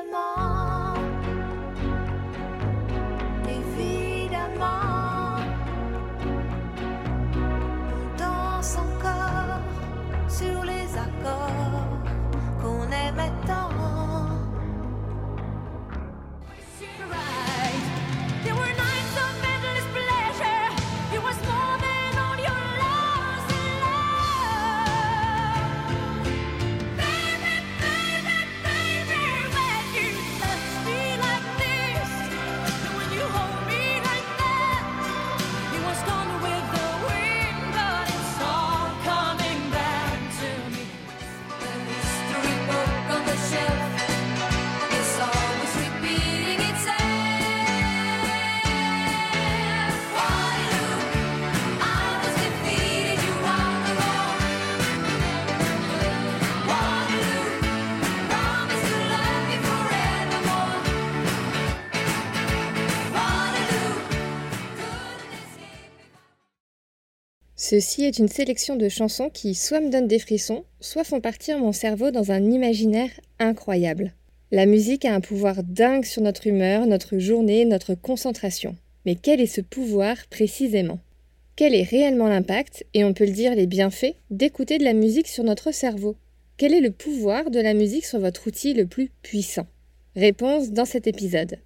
Évidemment, Ceci est une sélection de chansons qui soit me donnent des frissons, soit font partir mon cerveau dans un imaginaire incroyable. La musique a un pouvoir dingue sur notre humeur, notre journée, notre concentration. Mais quel est ce pouvoir précisément? Quel est réellement l'impact, et on peut le dire les bienfaits, d'écouter de la musique sur notre cerveau? Quel est le pouvoir de la musique sur votre outil le plus puissant? Réponse dans cet épisode.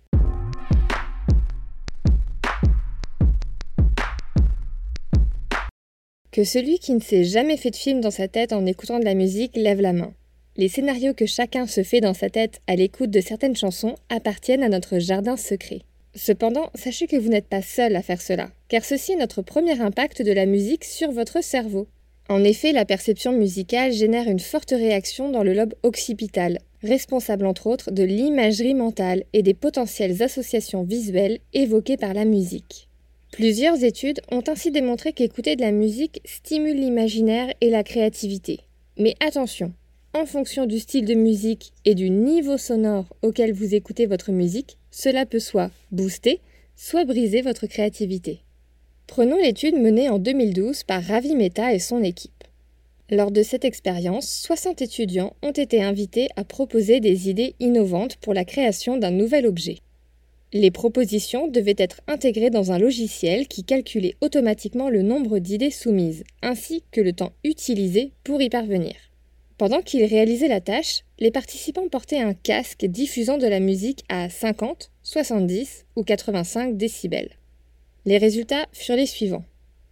Que celui qui ne s'est jamais fait de film dans sa tête en écoutant de la musique lève la main. Les scénarios que chacun se fait dans sa tête à l'écoute de certaines chansons appartiennent à notre jardin secret. Cependant, sachez que vous n'êtes pas seul à faire cela, car ceci est notre premier impact de la musique sur votre cerveau. En effet, la perception musicale génère une forte réaction dans le lobe occipital, responsable entre autres de l'imagerie mentale et des potentielles associations visuelles évoquées par la musique. Plusieurs études ont ainsi démontré qu'écouter de la musique stimule l'imaginaire et la créativité. Mais attention, en fonction du style de musique et du niveau sonore auquel vous écoutez votre musique, cela peut soit booster, soit briser votre créativité. Prenons l'étude menée en 2012 par Ravi Mehta et son équipe. Lors de cette expérience, 60 étudiants ont été invités à proposer des idées innovantes pour la création d'un nouvel objet. Les propositions devaient être intégrées dans un logiciel qui calculait automatiquement le nombre d'idées soumises, ainsi que le temps utilisé pour y parvenir. Pendant qu'ils réalisaient la tâche, les participants portaient un casque diffusant de la musique à 50, 70 ou 85 décibels. Les résultats furent les suivants.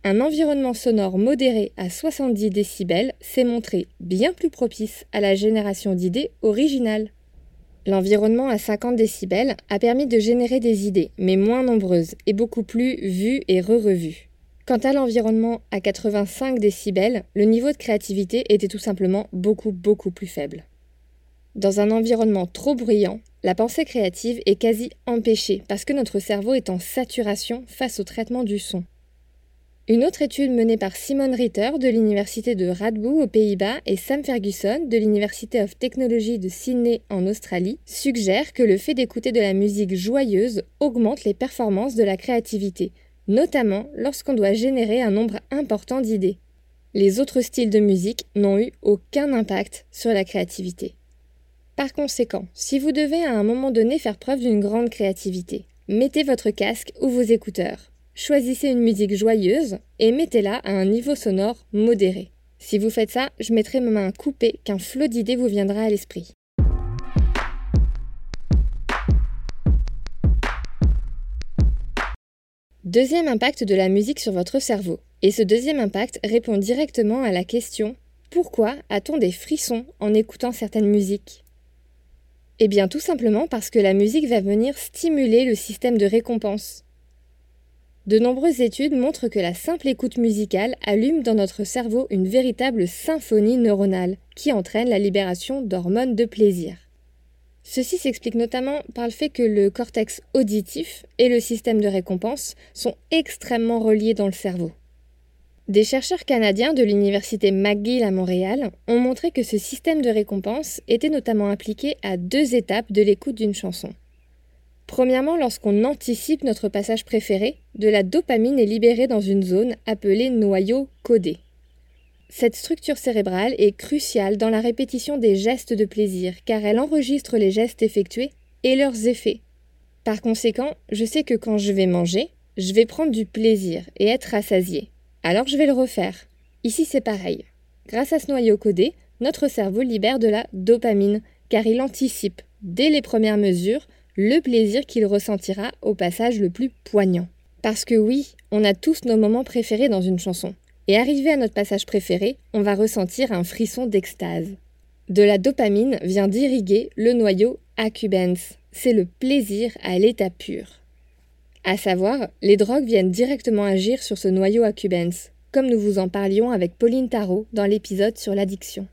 Un environnement sonore modéré à 70 décibels s'est montré bien plus propice à la génération d'idées originales. L'environnement à 50 décibels a permis de générer des idées, mais moins nombreuses et beaucoup plus vues et re-revues. Quant à l'environnement à 85 décibels, le niveau de créativité était tout simplement beaucoup beaucoup plus faible. Dans un environnement trop bruyant, la pensée créative est quasi empêchée parce que notre cerveau est en saturation face au traitement du son. Une autre étude menée par Simon Ritter de l'université de Radboud aux Pays-Bas et Sam Ferguson de l'University of Technology de Sydney en Australie suggère que le fait d'écouter de la musique joyeuse augmente les performances de la créativité, notamment lorsqu'on doit générer un nombre important d'idées. Les autres styles de musique n'ont eu aucun impact sur la créativité. Par conséquent, si vous devez à un moment donné faire preuve d'une grande créativité, mettez votre casque ou vos écouteurs. Choisissez une musique joyeuse et mettez-la à un niveau sonore modéré. Si vous faites ça, je mettrai ma main coupée qu'un flot d'idées vous viendra à l'esprit. Deuxième impact de la musique sur votre cerveau. Et ce deuxième impact répond directement à la question pourquoi a-t-on des frissons en écoutant certaines musiques? Eh bien tout simplement parce que la musique va venir stimuler le système de récompense. De nombreuses études montrent que la simple écoute musicale allume dans notre cerveau une véritable symphonie neuronale qui entraîne la libération d'hormones de plaisir. Ceci s'explique notamment par le fait que le cortex auditif et le système de récompense sont extrêmement reliés dans le cerveau. Des chercheurs canadiens de l'université McGill à Montréal ont montré que ce système de récompense était notamment impliqué à deux étapes de l'écoute d'une chanson. Premièrement, lorsqu'on anticipe notre passage préféré, de la dopamine est libérée dans une zone appelée noyau codé. Cette structure cérébrale est cruciale dans la répétition des gestes de plaisir car elle enregistre les gestes effectués et leurs effets. Par conséquent, je sais que quand je vais manger, je vais prendre du plaisir et être rassasié. Alors je vais le refaire. Ici c'est pareil. Grâce à ce noyau codé, notre cerveau libère de la dopamine car il anticipe, dès les premières mesures, le plaisir qu'il ressentira au passage le plus poignant. Parce que oui, on a tous nos moments préférés dans une chanson. Et arrivé à notre passage préféré, on va ressentir un frisson d'extase. De la dopamine vient d'irriguer le noyau accumbens. C'est le plaisir à l'état pur. À savoir, les drogues viennent directement agir sur ce noyau accumbens, comme nous vous en parlions avec Pauline Tarot dans l'épisode sur l'addiction.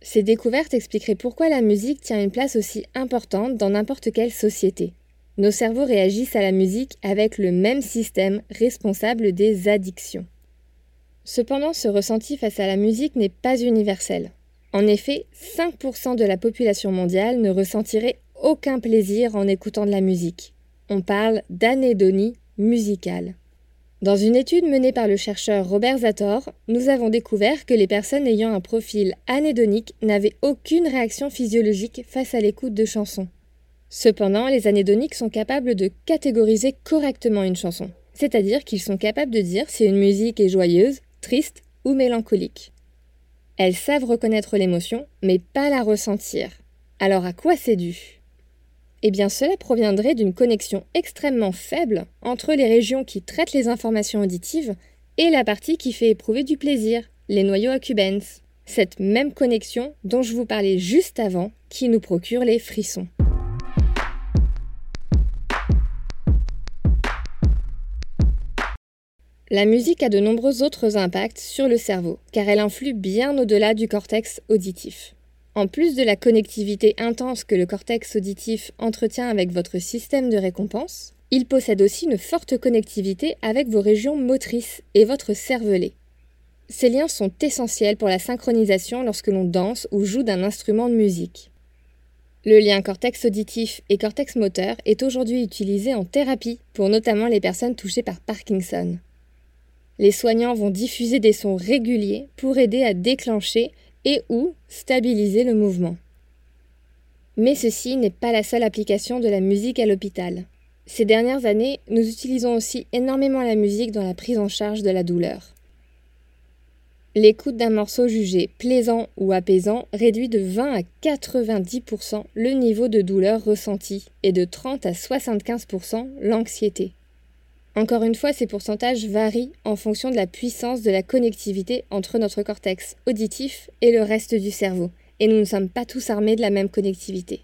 Ces découvertes expliqueraient pourquoi la musique tient une place aussi importante dans n'importe quelle société. Nos cerveaux réagissent à la musique avec le même système responsable des addictions. Cependant, ce ressenti face à la musique n'est pas universel. En effet, 5% de la population mondiale ne ressentirait aucun plaisir en écoutant de la musique. On parle d'anédonie musicale. Dans une étude menée par le chercheur Robert Zator, nous avons découvert que les personnes ayant un profil anédonique n'avaient aucune réaction physiologique face à l'écoute de chansons. Cependant, les anédoniques sont capables de catégoriser correctement une chanson, c'est-à-dire qu'ils sont capables de dire si une musique est joyeuse, triste ou mélancolique. Elles savent reconnaître l'émotion, mais pas la ressentir. Alors à quoi c'est dû? Eh bien, cela proviendrait d'une connexion extrêmement faible entre les régions qui traitent les informations auditives et la partie qui fait éprouver du plaisir, les noyaux accumbens. Cette même connexion dont je vous parlais juste avant qui nous procure les frissons. La musique a de nombreux autres impacts sur le cerveau, car elle influe bien au-delà du cortex auditif. En plus de la connectivité intense que le cortex auditif entretient avec votre système de récompense, il possède aussi une forte connectivité avec vos régions motrices et votre cervelet. Ces liens sont essentiels pour la synchronisation lorsque l'on danse ou joue d'un instrument de musique. Le lien cortex auditif et cortex moteur est aujourd'hui utilisé en thérapie pour notamment les personnes touchées par Parkinson. Les soignants vont diffuser des sons réguliers pour aider à déclencher et ou stabiliser le mouvement. Mais ceci n'est pas la seule application de la musique à l'hôpital. Ces dernières années, nous utilisons aussi énormément la musique dans la prise en charge de la douleur. L'écoute d'un morceau jugé plaisant ou apaisant réduit de 20 à 90% le niveau de douleur ressenti et de 30 à 75% l'anxiété. Encore une fois, ces pourcentages varient en fonction de la puissance de la connectivité entre notre cortex auditif et le reste du cerveau, et nous ne sommes pas tous armés de la même connectivité.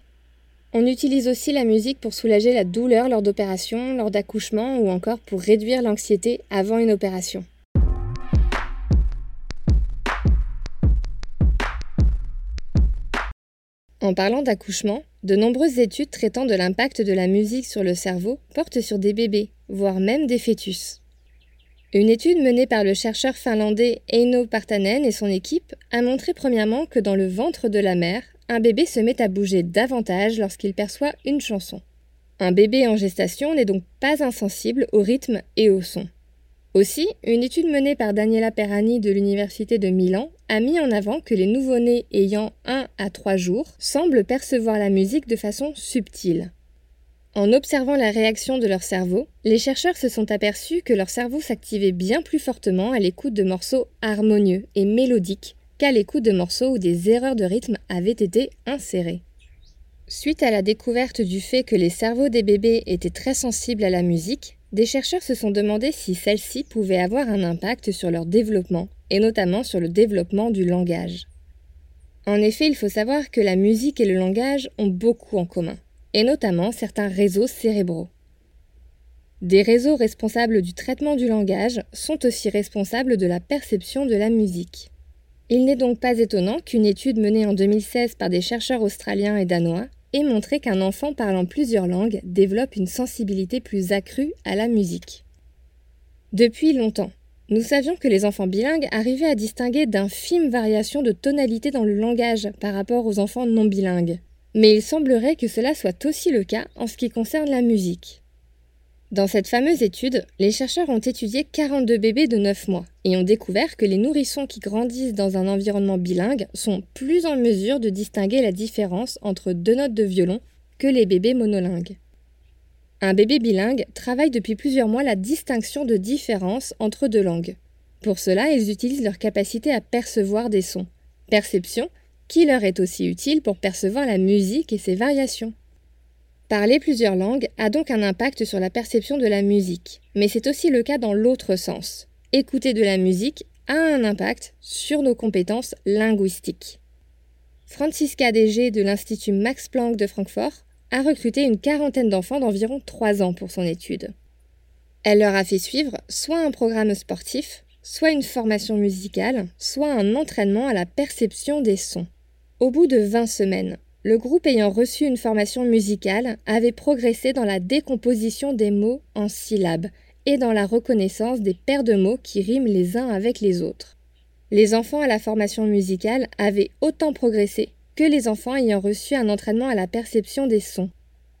On utilise aussi la musique pour soulager la douleur lors d'opérations, lors d'accouchements ou encore pour réduire l'anxiété avant une opération. En parlant d'accouchement, de nombreuses études traitant de l'impact de la musique sur le cerveau portent sur des bébés, voire même des fœtus. Une étude menée par le chercheur finlandais Eino Partanen et son équipe a montré premièrement que dans le ventre de la mère, un bébé se met à bouger davantage lorsqu'il perçoit une chanson. Un bébé en gestation n'est donc pas insensible au rythme et au son. Aussi, une étude menée par Daniela Perani de l'Université de Milan a mis en avant que les nouveau-nés ayant 1 à 3 jours semblent percevoir la musique de façon subtile. En observant la réaction de leur cerveau, les chercheurs se sont aperçus que leur cerveau s'activait bien plus fortement à l'écoute de morceaux harmonieux et mélodiques qu'à l'écoute de morceaux où des erreurs de rythme avaient été insérées. Suite à la découverte du fait que les cerveaux des bébés étaient très sensibles à la musique, des chercheurs se sont demandé si celle-ci pouvait avoir un impact sur leur développement, et notamment sur le développement du langage. En effet, il faut savoir que la musique et le langage ont beaucoup en commun, et notamment certains réseaux cérébraux. Des réseaux responsables du traitement du langage sont aussi responsables de la perception de la musique. Il n'est donc pas étonnant qu'une étude menée en 2016 par des chercheurs australiens et danois et montrer qu'un enfant parlant plusieurs langues développe une sensibilité plus accrue à la musique. Depuis longtemps, nous savions que les enfants bilingues arrivaient à distinguer d'infimes variations de tonalité dans le langage par rapport aux enfants non bilingues. Mais il semblerait que cela soit aussi le cas en ce qui concerne la musique. Dans cette fameuse étude, les chercheurs ont étudié 42 bébés de 9 mois et ont découvert que les nourrissons qui grandissent dans un environnement bilingue sont plus en mesure de distinguer la différence entre deux notes de violon que les bébés monolingues. Un bébé bilingue travaille depuis plusieurs mois la distinction de différence entre deux langues. Pour cela, ils utilisent leur capacité à percevoir des sons, perception qui leur est aussi utile pour percevoir la musique et ses variations. Parler plusieurs langues a donc un impact sur la perception de la musique, mais c'est aussi le cas dans l'autre sens. Écouter de la musique a un impact sur nos compétences linguistiques. Francisca Dégé de l'Institut Max Planck de Francfort a recruté une quarantaine d'enfants d'environ 3 ans pour son étude. Elle leur a fait suivre soit un programme sportif, soit une formation musicale, soit un entraînement à la perception des sons. Au bout de 20 semaines, le groupe ayant reçu une formation musicale avait progressé dans la décomposition des mots en syllabes et dans la reconnaissance des paires de mots qui riment les uns avec les autres. Les enfants à la formation musicale avaient autant progressé que les enfants ayant reçu un entraînement à la perception des sons.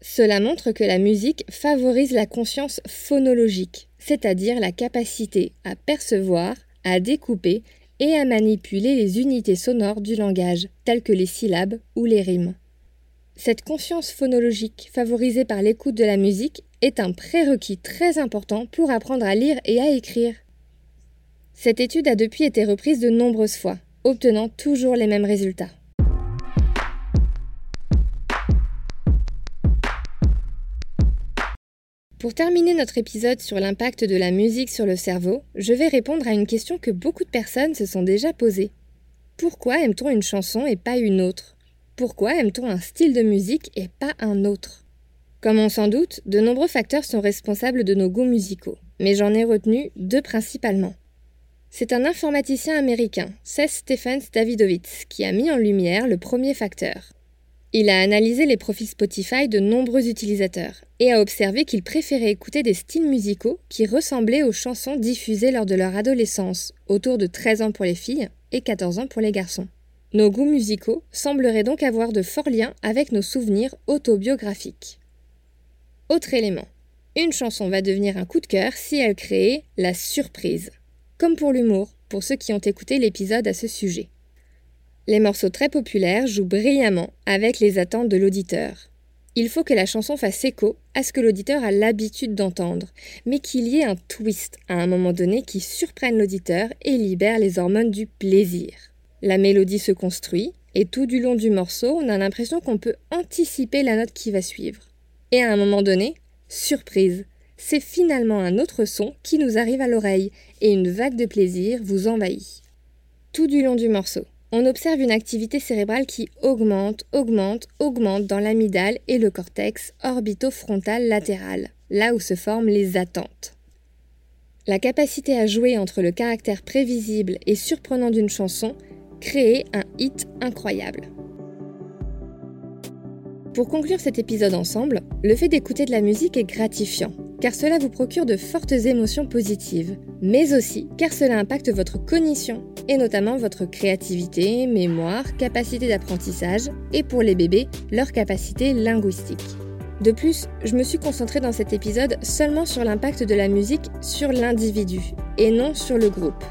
Cela montre que la musique favorise la conscience phonologique, c'est-à-dire la capacité à percevoir, à découper et à manipuler les unités sonores du langage, telles que les syllabes ou les rimes. Cette conscience phonologique favorisée par l'écoute de la musique est un prérequis très important pour apprendre à lire et à écrire. Cette étude a depuis été reprise de nombreuses fois, obtenant toujours les mêmes résultats. Pour terminer notre épisode sur l'impact de la musique sur le cerveau, je vais répondre à une question que beaucoup de personnes se sont déjà posées. Pourquoi aime-t-on une chanson et pas une autre? Pourquoi aime-t-on un style de musique et pas un autre? Comme on s'en doute, de nombreux facteurs sont responsables de nos goûts musicaux, mais j'en ai retenu deux principalement. C'est un informaticien américain, Seth Stephens Davidovitz, qui a mis en lumière le premier facteur, il a analysé les profils Spotify de nombreux utilisateurs et a observé qu'ils préféraient écouter des styles musicaux qui ressemblaient aux chansons diffusées lors de leur adolescence, autour de 13 ans pour les filles et 14 ans pour les garçons. Nos goûts musicaux sembleraient donc avoir de forts liens avec nos souvenirs autobiographiques. Autre élément. Une chanson va devenir un coup de cœur si elle crée la surprise. Comme pour l'humour, pour ceux qui ont écouté l'épisode à ce sujet. Les morceaux très populaires jouent brillamment avec les attentes de l'auditeur. Il faut que la chanson fasse écho à ce que l'auditeur a l'habitude d'entendre, mais qu'il y ait un twist à un moment donné qui surprenne l'auditeur et libère les hormones du plaisir. La mélodie se construit, et tout du long du morceau, on a l'impression qu'on peut anticiper la note qui va suivre. Et à un moment donné, surprise, c'est finalement un autre son qui nous arrive à l'oreille, et une vague de plaisir vous envahit. Tout du long du morceau, on observe une activité cérébrale qui augmente, augmente, augmente dans l'amygdale et le cortex orbitofrontal latéral, là où se forment les attentes. La capacité à jouer entre le caractère prévisible et surprenant d'une chanson crée un hit incroyable. Pour conclure cet épisode ensemble, le fait d'écouter de la musique est gratifiant, car cela vous procure de fortes émotions positives, mais aussi car cela impacte votre cognition, et notamment votre créativité, mémoire, capacité d'apprentissage, et pour les bébés, leur capacité linguistique. De plus, je me suis concentrée dans cet épisode seulement sur l'impact de la musique sur l'individu, et non sur le groupe.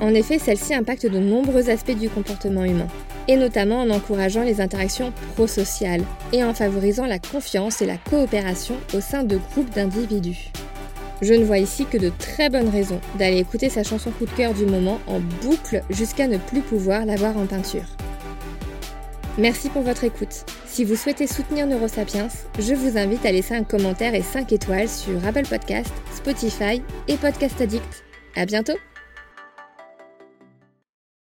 En effet, celle-ci impacte de nombreux aspects du comportement humain, et notamment en encourageant les interactions prosociales et en favorisant la confiance et la coopération au sein de groupes d'individus. Je ne vois ici que de très bonnes raisons d'aller écouter sa chanson coup de cœur du moment en boucle jusqu'à ne plus pouvoir la voir en peinture. Merci pour votre écoute. Si vous souhaitez soutenir Neurosapiens, je vous invite à laisser un commentaire et 5 étoiles sur Apple Podcast, Spotify et Podcast Addict. À bientôt!